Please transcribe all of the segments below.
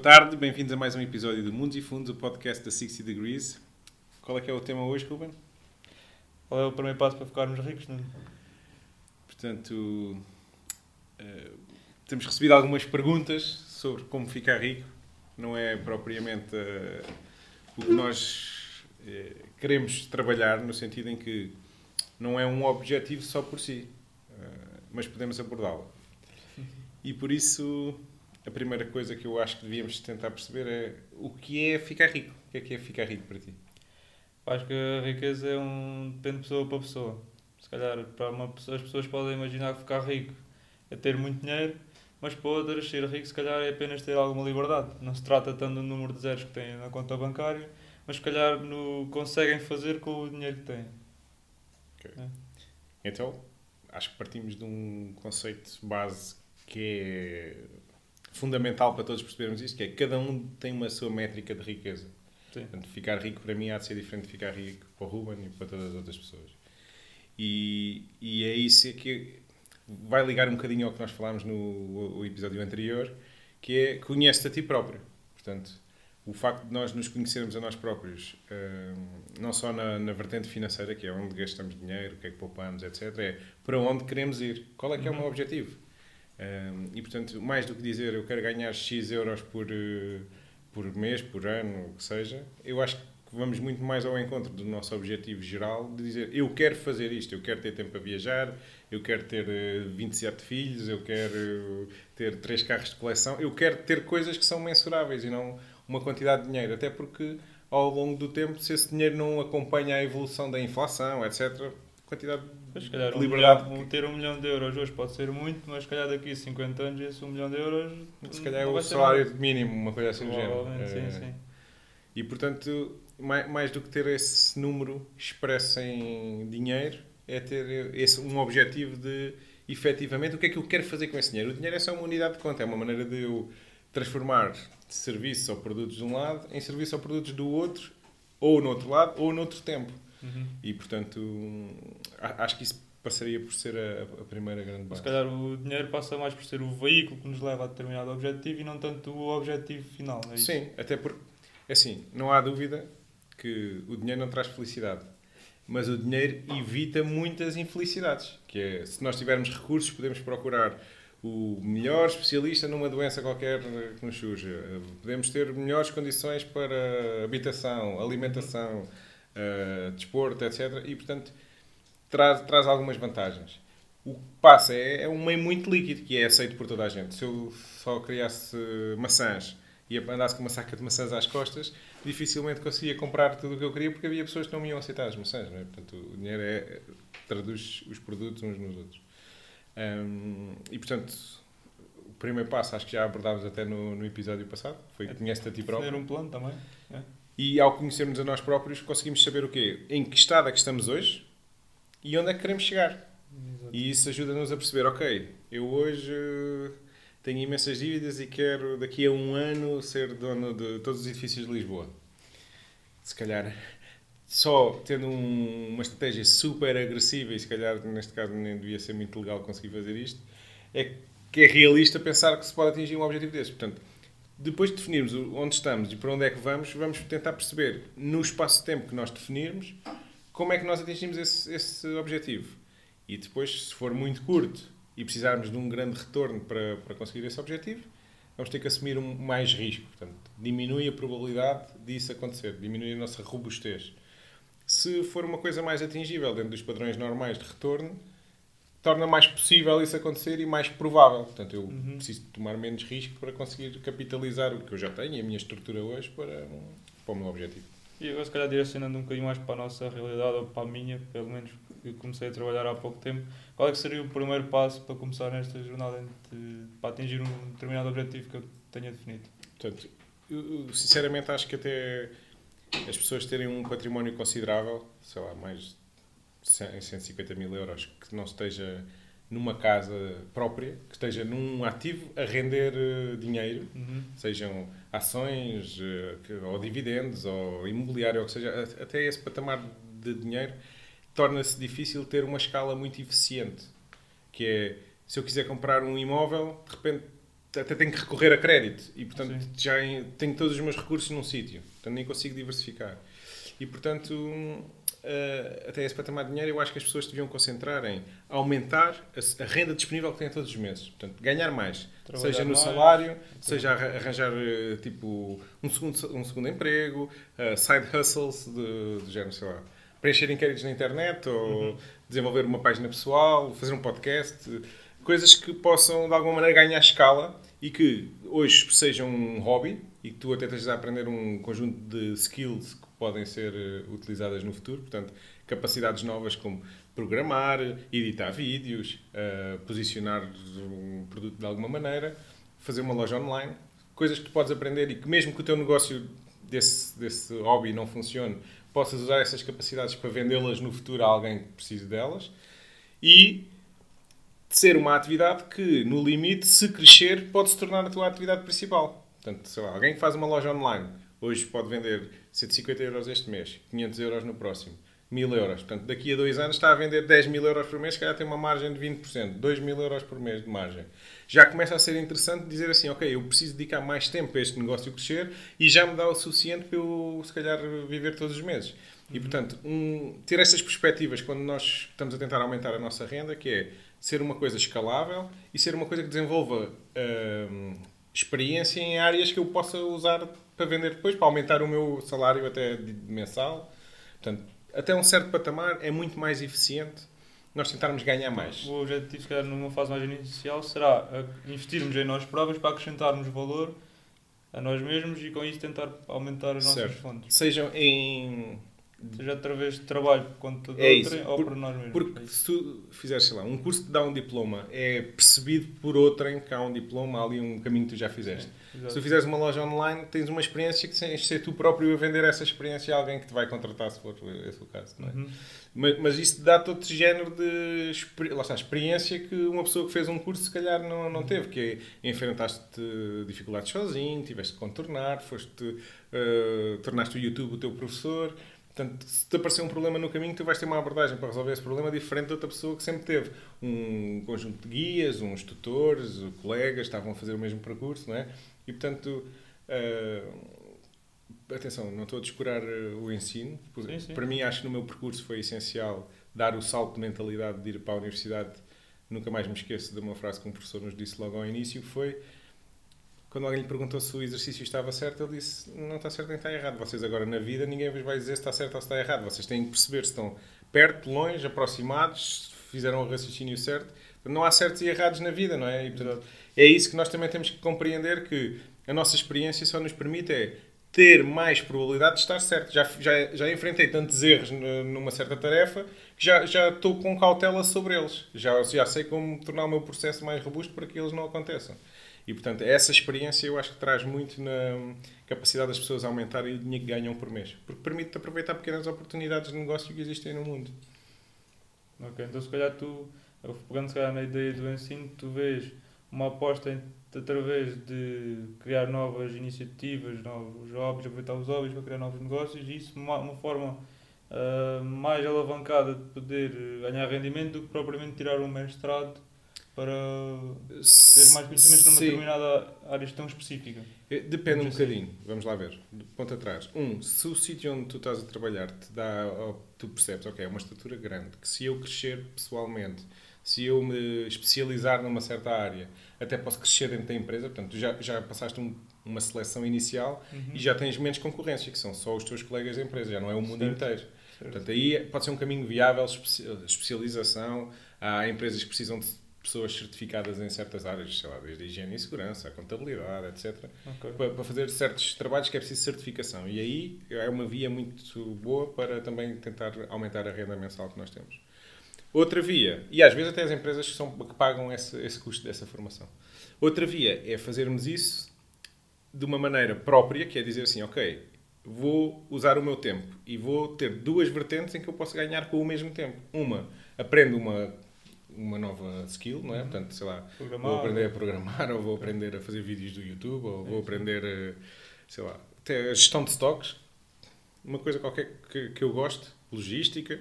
Boa tarde, bem-vindos a mais um episódio do Mundos e Fundos, o podcast da 60 Degrees. Qual é que é o tema hoje, Ruben? Qual é o primeiro passo para ficarmos ricos? Portanto, uh, temos recebido algumas perguntas sobre como ficar rico. Não é propriamente uh, o que nós uh, queremos trabalhar, no sentido em que não é um objetivo só por si, mas podemos abordá-lo. E por isso a primeira coisa que eu acho que devíamos tentar perceber é o que é ficar rico. O que é que é ficar rico para ti? Acho que a riqueza é um... depende de pessoa para pessoa. Se calhar, para uma pessoa, as pessoas podem imaginar que ficar rico é ter muito dinheiro, mas para outras, ser rico, se calhar, é apenas ter alguma liberdade. Não se trata tanto do número de zeros que têm na conta bancária, mas se calhar no, conseguem fazer com o dinheiro que têm. Okay. É. Então, acho que partimos de um conceito base que é fundamental para todos percebermos isto, que é que cada um tem uma sua métrica de riqueza. Sim. Portanto, ficar rico para mim há de ser diferente de ficar rico para o Ruben e para todas as outras pessoas. E, e é isso que vai ligar um bocadinho ao que nós falámos no episódio anterior, que é conhece-te a ti próprio. Portanto, o facto de nós nos conhecermos a nós próprios, hum, não só na, na, vertente financeira, que é onde gastamos dinheiro, o que é que poupamos, etc., é para onde queremos ir. Qual é que é o meu uhum. objetivo? Um, e, portanto, mais do que dizer eu quero ganhar X euros por, uh, por mês, por ano, o que seja, eu acho que vamos muito mais ao encontro do nosso objetivo geral de dizer eu quero fazer isto, eu quero ter tempo para viajar, eu quero ter uh, 27 filhos, eu quero ter 3 carros de coleção, eu quero ter coisas que são mensuráveis e não uma quantidade de dinheiro, até porque ao longo do tempo, se esse dinheiro não acompanha a evolução da inflação, etc., quantidade Pois, se calhar, um liberdade. Milhão, ter um milhão de euros hoje pode ser muito, mas se calhar daqui a 50 anos esse um milhão de euros. Se calhar é o salário mínimo, uma coisa assim do género. Sim, é, sim. E portanto, mais, mais do que ter esse número expresso em dinheiro, é ter esse, um objetivo de efetivamente o que é que eu quero fazer com esse dinheiro. O dinheiro é só uma unidade de conta, é uma maneira de eu transformar serviços ou produtos de um lado em serviços ou produtos do outro, ou no outro lado, ou no outro tempo. Uhum. E, portanto, acho que isso passaria por ser a, a, primeira grande base. Se calhar o dinheiro passa mais por ser o veículo que nos leva a determinado objetivo e não tanto o objetivo final. É Sim, até porque, é assim, não há dúvida que o dinheiro não traz felicidade. Mas o dinheiro evita muitas infelicidades. Que é, se nós tivermos recursos, podemos procurar o melhor especialista numa doença qualquer que nos surja. Podemos ter melhores condições para habitação, alimentação uh, desporto, etc. E, portanto, traz, traz algumas vantagens. O que passa é, é um meio muito líquido, que é aceito por toda a gente. Se eu só criasse maçãs e andasse com uma saca de maçãs às costas, dificilmente conseguia comprar tudo o que eu queria, porque havia pessoas que não me iam aceitar as maçãs. É? Portanto, o dinheiro é, traduz os produtos uns nos outros. Um, e, portanto, o primeiro passo, acho que já abordámos até no, no episódio passado, foi é, conhece-te a ti próprio. Fazer um plano também. É. E ao conhecermos a nós próprios, conseguimos saber o quê? Em que estado é que estamos hoje e onde é que queremos chegar. Exato. E isso ajuda-nos a perceber, ok, eu hoje uh, tenho imensas dívidas e quero daqui a um ano ser dono de todos os edifícios de Lisboa. Se calhar só tendo um, uma estratégia super agressiva e se calhar neste caso nem devia ser muito legal conseguir fazer isto, é que é realista pensar que se pode atingir um objetivo desse. Portanto, depois de definirmos onde estamos e para onde é que vamos, vamos tentar perceber, no espaço de tempo que nós definirmos, como é que nós atingimos esse, esse objetivo. E depois, se for muito curto e precisarmos de um grande retorno para, para conseguir esse objetivo, vamos ter que assumir um, mais risco. Portanto, diminui a probabilidade disso acontecer, diminui a nossa robustez. Se for uma coisa mais atingível dentro dos padrões normais de retorno, torna mais possível isso acontecer e mais provável. Portanto, eu uhum. preciso tomar menos risco para conseguir capitalizar o que eu já tenho e a minha estrutura hoje para, para o meu objetivo. E agora, se calhar, direcionando um bocadinho mais para a nossa realidade ou para a minha, pelo menos eu comecei a trabalhar há pouco tempo, qual é que seria o primeiro passo para começar nesta jornada de, para atingir um determinado objetivo que eu tenha definido? Portanto, eu, sinceramente acho que até as pessoas terem um património considerável, sei lá, mais 150 mil euros que não esteja numa casa própria, que esteja num ativo a render uh, dinheiro, uhum. sejam ações, uh, ou dividendos, ou imobiliário, ou que seja, até esse patamar de dinheiro torna-se difícil ter uma escala muito eficiente. Que é, se eu quiser comprar um imóvel, de repente até tenho que recorrer a crédito e, portanto, Sim. já tenho todos os meus recursos num sítio. Portanto, nem consigo diversificar. E, portanto, uh, até esse patamar de dinheiro, eu acho que as pessoas deviam concentrar em aumentar a, a renda disponível que têm todos os meses. Portanto, ganhar mais. Trabalhar seja no mais, salário, seja arranjar eh, tipo, um, segundo, um segundo emprego, uh, side hustles de, de género, sei lá, preencher inquéritos na internet ou uhum. desenvolver uma página pessoal, fazer um podcast. Coisas que possam, de alguma maneira, ganhar escala e que hoje sejam um hobby e que tu até estejas a aprender um conjunto de skills que podem ser eh, utilizadas no futuro. Portanto, capacidades novas como programar, editar vídeos, uh, posicionar um produto de alguma maneira, fazer uma loja online. Coisas que tu podes aprender e que mesmo que o teu negócio desse, desse hobby não funcione, possas usar essas capacidades para vendê-las no futuro a alguém que precise delas. E ser uma atividade que, no limite, se crescer, pode se tornar a tua atividade principal. Portanto, sei lá, alguém que faz uma loja online, hoje pode vender 150 euros este mês, 500 euros no próximo, 1000 euros. Portanto, daqui a dois anos está a vender 10 mil euros por mês, que já tem uma margem de 20%, 2 mil euros por mês de margem. Já começa a ser interessante dizer assim, ok, eu preciso dedicar mais tempo a este negócio crescer e já me dá o suficiente para eu, se calhar, viver todos os meses. E, portanto, um, ter estas perspectivas quando nós estamos a tentar aumentar a nossa renda, que é ser uma coisa escalável e ser uma coisa que desenvolva hum, experiência em áreas que eu possa usar para vender depois, para aumentar o meu salário até mensal. Portanto, até um certo patamar é muito mais eficiente nós tentarmos ganhar mais. O objetivo, se calhar, numa fase mais inicial, será investirmos em nós próprios para acrescentarmos valor a nós mesmos e com isso tentar aumentar as nossas certo. fontes. Sejam em Seja através de trabalho quanto de é isso. ou por, por nós mesmos. Porque é se tu fizeres, sei lá, um curso que dá um diploma, é percebido por outrem que há um diploma, há ali um caminho que tu já fizeste. Sim, se tu fizeres uma loja online, tens uma experiência que tens de ser tu próprio a vender essa experiência a alguém que te vai contratar, se for esse o caso. Não é? Uhum. mas, mas isso dá-te outro género de lá está, experiência que uma pessoa que fez um curso se calhar não, não teve, que é, enfrentaste dificuldades sozinho, tiveste de contornar, foste, uh, tornaste o YouTube o teu professor. Portanto, se te aparecer um problema no caminho, tu vais ter uma abordagem para resolver esse problema diferente de outra pessoa que sempre teve. Um conjunto de guias, uns tutores, colegas, estavam a fazer o mesmo percurso, não é? E, portanto, uh, atenção, não estou a descurar eh, o ensino. Sim, sim. Para mim, acho que no meu percurso foi essencial dar o salto de mentalidade de ir para a universidade. Nunca mais me esqueço de uma frase que um professor nos disse logo ao início, que foi quando alguém lhe perguntou se o exercício estava certo, ele disse: Não está certo nem está errado. Vocês agora na vida ninguém vos vai dizer se está certo ou se está errado. Vocês têm que perceber se estão perto, longe, aproximados, fizeram o raciocínio certo. Não há certos e errados na vida, não é? E, portanto, é isso que nós também temos que compreender: que a nossa experiência só nos permite é ter mais probabilidade de estar certo. Já, já, já enfrentei tantos erros numa certa tarefa que já, já estou com cautela sobre eles. Já, já sei como tornar o meu processo mais robusto para que eles não aconteçam. E, portanto, essa experiência eu acho que traz muito na capacidade das pessoas aumentarem o dinheiro que ganham por mês. Porque permite-te aproveitar pequenas oportunidades de negócio que existem no mundo. Ok, então se calhar tu, pegando se calhar na ideia do ensino, tu vês uma aposta em, através de criar novas iniciativas, novos hobbies, aproveitar os hobbies para criar novos negócios e isso uma, uma forma uh, mais alavancada de poder ganhar rendimento do que propriamente tirar um mestrado para ter mais conhecimentos numa Sim. determinada área tão específica? Eh, depende um bocadinho. Vamos lá ver. De ponto atrás. Um, se o sítio onde tu estás a trabalhar te dá, tu percebes, ok, é uma estrutura grande, que se eu crescer pessoalmente, se eu me especializar numa certa área, até posso crescer dentro da empresa, portanto, tu já, já passaste um, uma seleção inicial uhum. e já tens menos concorrência, que são só os teus colegas da empresa, já não é o mundo certo. inteiro. Certo. Portanto, aí pode ser um caminho viável, especialização. Há empresas que precisam de pessoas certificadas em certas áreas, sei lá, desde a higiene e segurança, a contabilidade, etc., okay. para, para, fazer certos trabalhos que é preciso certificação. E aí é uma via muito boa para também tentar aumentar a renda mensal que nós temos. Outra via, e às vezes até as empresas que, são, que pagam esse, esse custo dessa formação. Outra via é fazermos isso de uma maneira própria, que é dizer assim, ok, vou usar o meu tempo e vou ter duas vertentes em que eu posso ganhar com o mesmo tempo. Uma, aprendo uma uma nova skill, não é? Uhum. Portanto, sei lá, programar, vou aprender a programar, ou vou aprender a fazer vídeos do YouTube, ou vou aprender, a, sei lá, até a gestão de stocks, uma coisa qualquer que, que eu gosto, logística,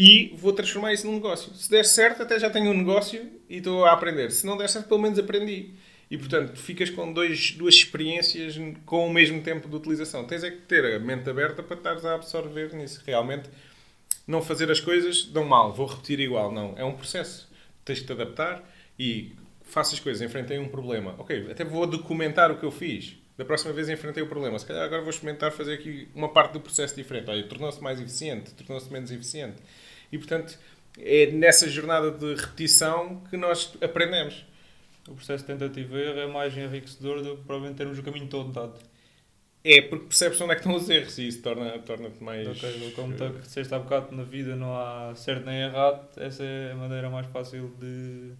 e vou transformar isso num negócio. Se der certo, até já tenho um negócio e estou a aprender. Se não der certo, pelo menos aprendi. E, portanto, ficas com dois, duas experiências com o mesmo tempo de utilização. Tens é que ter a mente aberta para estares a absorver nisso. Realmente, não fazer as coisas dão mal, vou repetir igual. Não, é um processo. Tens que te adaptar e faço as coisas, enfrentei um problema. Ok, até vou documentar o que eu fiz. Da próxima vez enfrentei o problema. Se calhar agora vou experimentar fazer aqui uma parte do processo diferente. Olha, tornou-se mais eficiente, tornou-se menos eficiente. E, portanto, é nessa jornada de repetição que nós aprendemos. O processo de tentativa e erro é mais enriquecedor do que provavelmente termos o caminho todo dado. É, porque percebes onde é que estão os erros e isso torna-te torna mais. Ok, como tu disseste há bocado, na vida não há certo nem errado, essa é a maneira mais fácil de,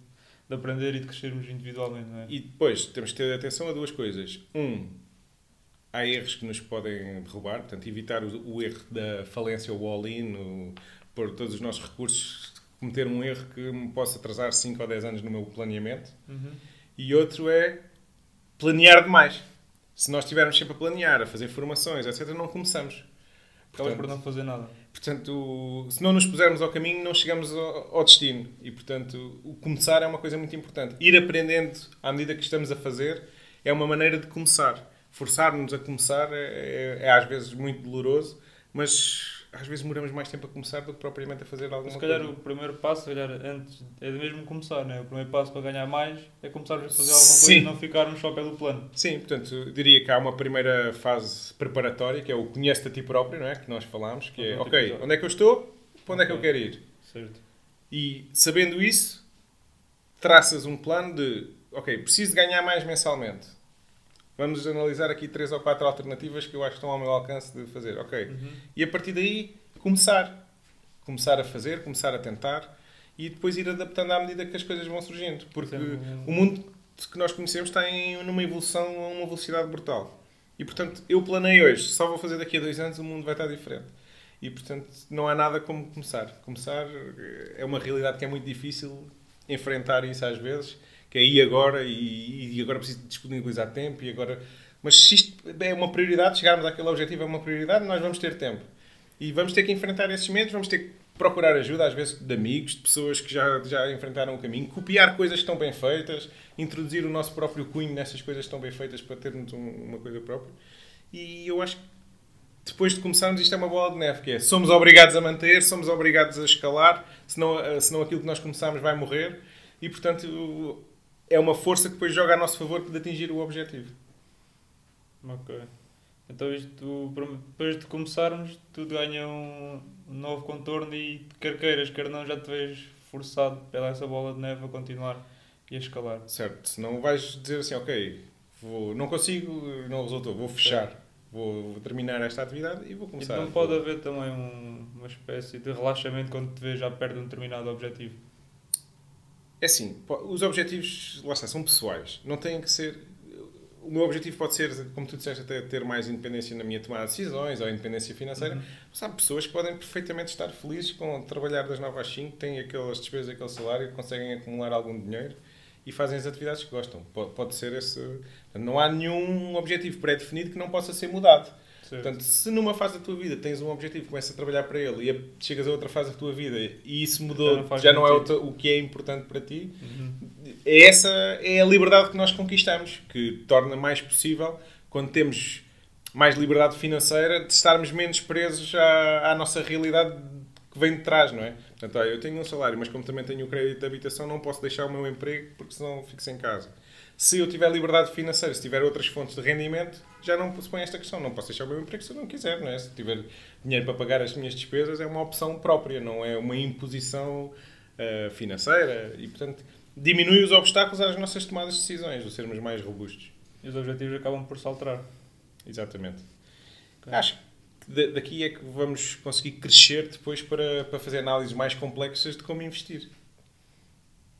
de aprender e de crescermos individualmente, não é? E depois temos que ter atenção a duas coisas. Um, há erros que nos podem derrubar, portanto, evitar o, o erro da falência ou all-in, pôr todos os nossos recursos, cometer um erro que me possa atrasar 5 ou 10 anos no meu planeamento. Uhum. E outro é planear demais. Se nós estivermos sempre a planear, a fazer formações, etc., não começamos. Acabas por não fazer nada. Portanto, se não nos pusermos ao caminho, não chegamos ao, ao destino. E, portanto, o começar é uma coisa muito importante. Ir aprendendo à medida que estamos a fazer é uma maneira de começar. Forçar-nos a começar é, é, é às vezes muito doloroso, mas às vezes demoramos mais tempo a começar do que propriamente a fazer alguma coisa. Se calhar coisa. o primeiro passo, se calhar, antes, é mesmo começar, não é? O primeiro passo para ganhar mais é começarmos a fazer alguma coisa e não ficarmos só pelo plano. Sim, portanto, diria que há uma primeira fase preparatória, que é o conhece-te a ti próprio, não é? Que nós falámos, que é, Uhum. ok, onde é que eu estou? Para onde é que eu quero ir? Certo. E sabendo isso, traças um plano de, ok, preciso ganhar mais mensalmente. Vamos analisar aqui três ou quatro alternativas que eu acho que estão ao meu alcance de fazer. Ok. Uhum. E a partir daí, começar. Começar a fazer, começar a tentar e depois ir adaptando à medida que as coisas vão surgindo. Porque Sim, o mundo que nós conhecemos está em, numa evolução a uma velocidade brutal. E portanto, eu planei hoje, só vou fazer daqui a dois anos, o mundo vai estar diferente. E portanto, não há nada como começar. Começar é uma realidade que é muito difícil enfrentar isso às vezes, que é agora e, e agora preciso disponibilizar tempo e agora. Mas se isto é uma prioridade, chegarmos àquele objetivo é uma prioridade, nós vamos ter tempo. E vamos ter que enfrentar esses medos, vamos ter que procurar ajuda, às vezes de amigos, de pessoas que já, já enfrentaram o caminho, copiar coisas que estão bem feitas, introduzir o nosso próprio cunho nessas coisas que estão bem feitas para termos um- uma coisa própria. E eu acho que depois de começarmos, isto é uma bola de neve, que é somos obrigados a manter, somos obrigados a escalar, senão, eh, senão aquilo que nós começarmos vai morrer. E portanto é uma força que depois joga a nosso favor de atingir o objetivo. Ok. Então isto, depois de começarmos, tudo ganha um novo contorno e quer queiras, quer não, já te vês forçado pela essa bola de neve a continuar e a escalar. Certo? Senão vais dizer assim, ok, vou, não consigo, não resultou, vou fechar, vou, vou terminar esta atividade e vou E começar. não pode haver também um- uma espécie de relaxamento quando te vês já perto de um determinado objetivo. É assim, os objetivos, lá está, são pessoais. Não têm que ser. O meu objetivo pode ser, como tu disseste, até ter mais independência na minha tomada de decisões ou independência financeira. Uhum. Mas há pessoas que podem perfeitamente estar felizes com trabalhar das 9 às 5, têm aquelas despesas, aquele salário, conseguem acumular algum dinheiro e fazem as atividades que gostam. Pode, pode ser esse. Não há nenhum objetivo pré-definido que não possa ser mudado. Certo. Portanto, se numa fase da tua vida tens um objetivo, começas a trabalhar para ele e chegas a outra fase da tua vida e isso mudou, Já já não não, é o, que é importante para ti, Uhum. essa é a liberdade que nós conquistamos, que torna mais possível, quando temos mais liberdade financeira, de estarmos menos presos à, à nossa realidade que vem de trás, não é? Portanto, olha, eu tenho um salário, mas como também tenho o crédito de habitação, não posso deixar o meu emprego porque senão fico sem casa. Se eu tiver liberdade financeira, se tiver outras fontes de rendimento, já não se põe esta questão. Não posso deixar o meu emprego se eu não quiser, não é? Se tiver dinheiro para pagar as minhas despesas, é uma opção própria, não é uma imposição eh, financeira. E, portanto, diminui os obstáculos às nossas tomadas de decisões, de sermos mais robustos. E os objetivos acabam por se alterar. Exatamente. Ok. Acho que da- daqui é que vamos conseguir crescer depois para, para fazer análises mais complexas de como investir.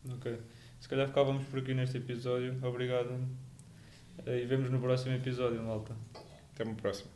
Ok. Se calhar ficávamos por aqui neste episódio. Obrigado. E vemos no próximo episódio, malta. Até uma próxima.